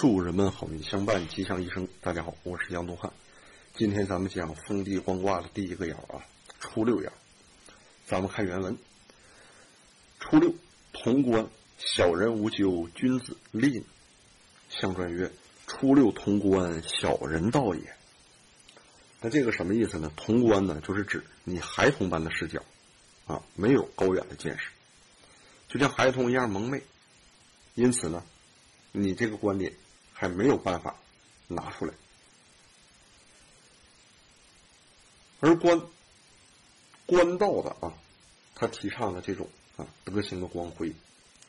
祝人们好运相伴，吉祥一生。大家好，我是杨东汉。今天咱们讲封地光卦的第一个爻啊，初六爻。咱们看原文：初六，潼关，小人无咎，君子吝。象传曰：初六潼关，小人道也。那这个什么意思呢？潼关呢，就是指你孩童般的视角啊，没有高远的见识，就像孩童一样蒙昧。因此呢。你这个观点还没有办法拿出来，而官官道的啊，他提倡的这种啊德行的光辉，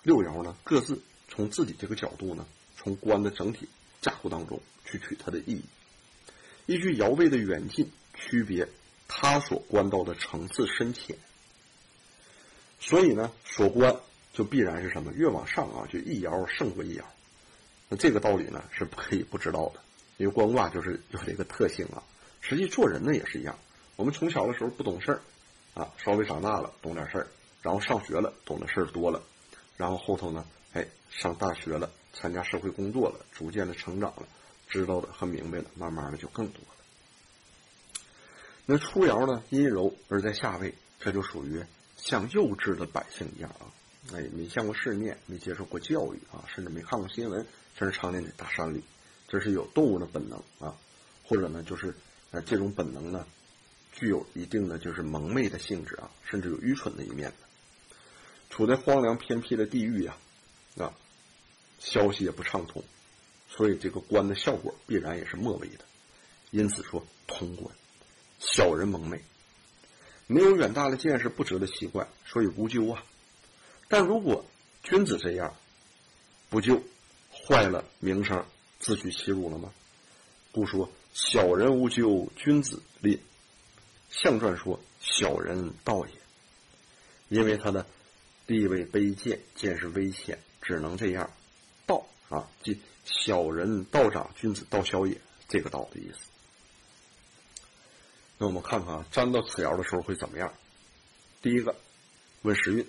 六爻呢各自从自己这个角度呢，从官的整体架构当中去取它的意义，依据爻位的远近区别他所观到的层次深浅，所以呢，所观就必然是什么？越往上啊，就一爻胜过一爻。那这个道理呢是不可以不知道的，因为官卦就是有这个特性啊。实际做人呢也是一样，我们从小的时候不懂事儿，啊，稍微长大了懂点事儿，然后上学了懂的事儿多了，然后后头呢，哎，上大学了，参加社会工作了，逐渐的成长了，知道的和明白的，慢慢的就更多了。那初爻呢阴柔而在下位，这就属于像幼稚的百姓一样啊，哎，没见过世面，没接受过教育啊，甚至没看过新闻。这是常年在大山里，这是有动物的本能啊，或者呢，就是呃这种本能呢，具有一定的就是蒙昧的性质啊，甚至有愚蠢的一面的。处在荒凉偏僻的地域呀，啊，消息也不畅通，所以这个官的效果必然也是末尾的。因此说通关，小人蒙昧，没有远大的见识，不值得习惯，所以无咎啊。但如果君子这样，不就。坏了名声，自取其辱了吗？故说小人无咎，君子吝。象传说小人道也，因为他的地位卑贱，见识危险，只能这样。道啊，即小人道长，君子道小也，这个道的意思。那我们看看啊，占到此爻的时候会怎么样？第一个，问时运，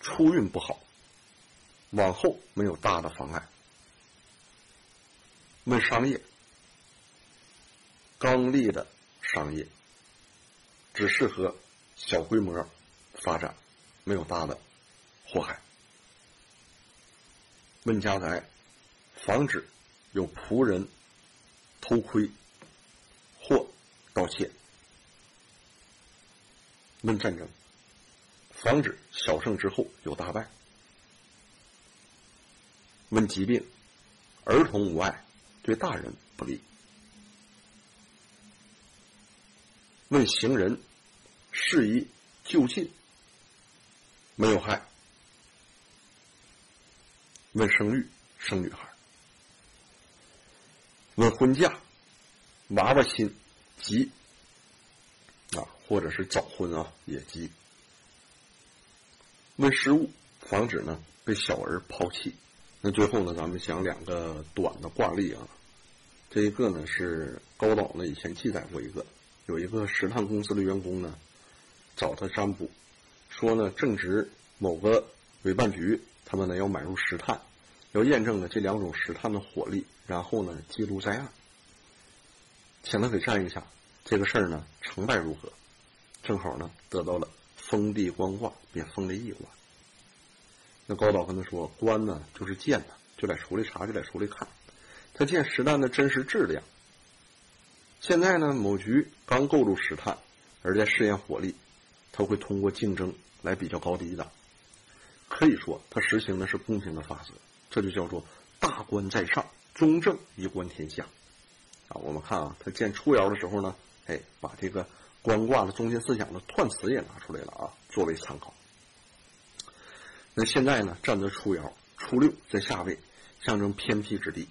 初运不好。往后没有大的妨碍。问商业，刚立的商业，只适合小规模发展，没有大的祸害。问家宅，防止有仆人偷窥或盗窃。问战争，防止小胜之后有大败。问疾病，儿童无碍，对大人不利。问行人，适宜就近，没有害。问生育，生女孩。问婚嫁，娃娃亲，急啊，或者是早婚啊，也急。为失物，防止呢被小儿抛弃。那最后呢，咱们讲两个短的卦例啊。这一个呢是高导呢以前记载过一个，有一个石炭公司的员工呢找他占卜，说呢正值某个委办局他们呢要买入石炭，要验证呢这两种石炭的火力，然后呢记录在案，请他给占一下这个事儿呢成败如何？正好呢得到了封地官卦，便封了一卦。那高导跟他说：“官呢，就是见的，就得出来查，就得出来看。他见石炭的真实质量。现在呢，某局刚购入石炭，而在试验火力，他会通过竞争来比较高低的。可以说，他实行的是公平的法则，这就叫做大官在上，中正一观天下。啊，我们看啊，他见初爻的时候呢，哎，把这个关卦的中心思想的彖词也拿出来了啊，作为参考。”那现在呢？站得初爻，初六在下位，象征偏僻之地，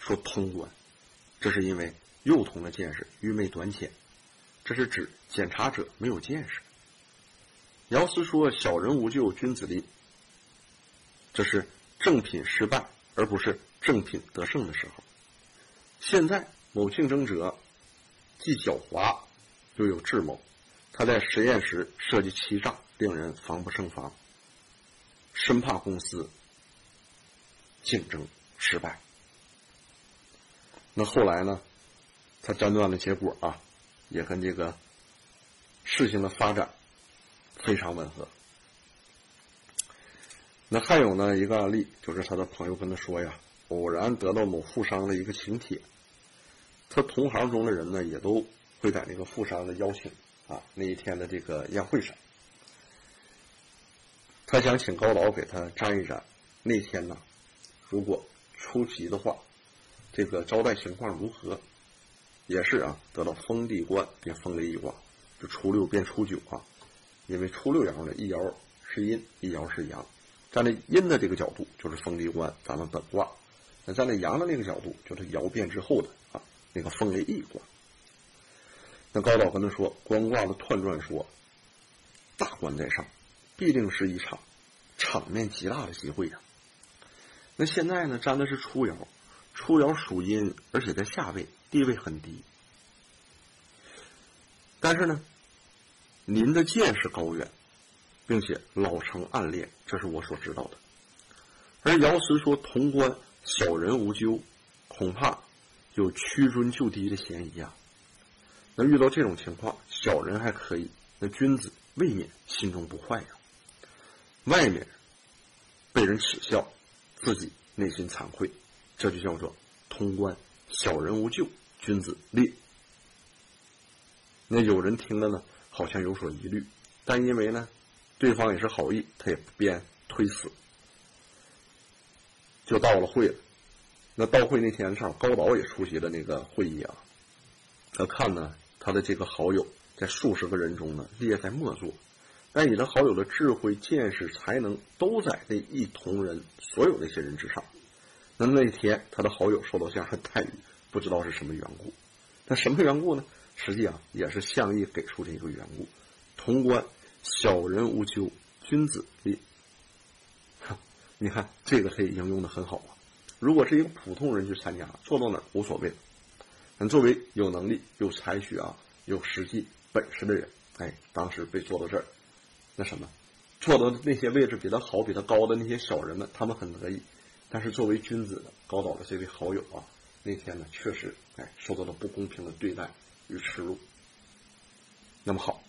说通关，这是因为幼童的见识愚昧短浅，这是指检查者没有见识。爻辞说小人无咎，君子立，这是正品失败，而不是正品得胜的时候。现在某竞争者既狡猾又有智谋，他在实验时设计欺诈，令人防不胜防。生怕公司竞争失败，那后来呢，他诊断的结果啊，也跟这个事情的发展非常吻合。那还有呢一个案例，就是他的朋友跟他说呀，偶然得到某富商的一个请帖，他同行中的人呢也都会在那个富商的邀请啊那一天的这个宴会上，他想请高老给他占一占，那天呢，如果出席的话，这个招待情况如何？也是啊，得到封地官变封了一卦，就初六变初九啊，因为初六爻呢一爻是阴，一爻是阳。站在阴的这个角度，就是封地官，咱们本卦；那站在阳的那个角度，就是爻变之后的啊，那个封为义卦。那高导跟他说，官卦的彖传说，大官在上，必定是一场场面极大的机会呀。那现在呢，占的是初爻，初爻属阴，而且在下位，地位很低。但是呢，您的见识高远。并且老成暗恋，这是我所知道的。而爻辞说潼关小人无咎，恐怕有屈尊就低的嫌疑啊。那遇到这种情况，小人还可以，那君子未免心中不坏呀。外面被人耻笑，自己内心惭愧，这就叫做通关小人无咎，君子烈。那有人听了呢，好像有所疑虑，但因为呢。对方也是好意，他也不便推辞，就到了会了。那到会那天上，高导也出席了那个会议啊。他看呢，他的这个好友在数十个人中呢列在末座，但你的好友的智慧、见识、才能都在那一同人所有那些人之上。那那天他的好友受到这样的待遇，不知道是什么缘故。那什么缘故呢？实际啊，也是相意给出的一个缘故。潼关。小人无咎，君子立。你看这个可以应用的很好啊。如果是一个普通人去参加，坐到哪儿无所谓。但作为有能力、有才学啊、有实际本事的人，哎，当时被坐到这儿，那什么，坐到那些位置比他好、比他高的那些小人们，他们很得意。但是作为君子的高导的这位好友啊，那天呢，确实哎，受到了不公平的对待与耻辱。那么好。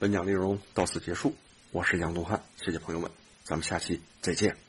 本讲内容到此结束，我是杨东汉，谢谢朋友们，咱们下期再见。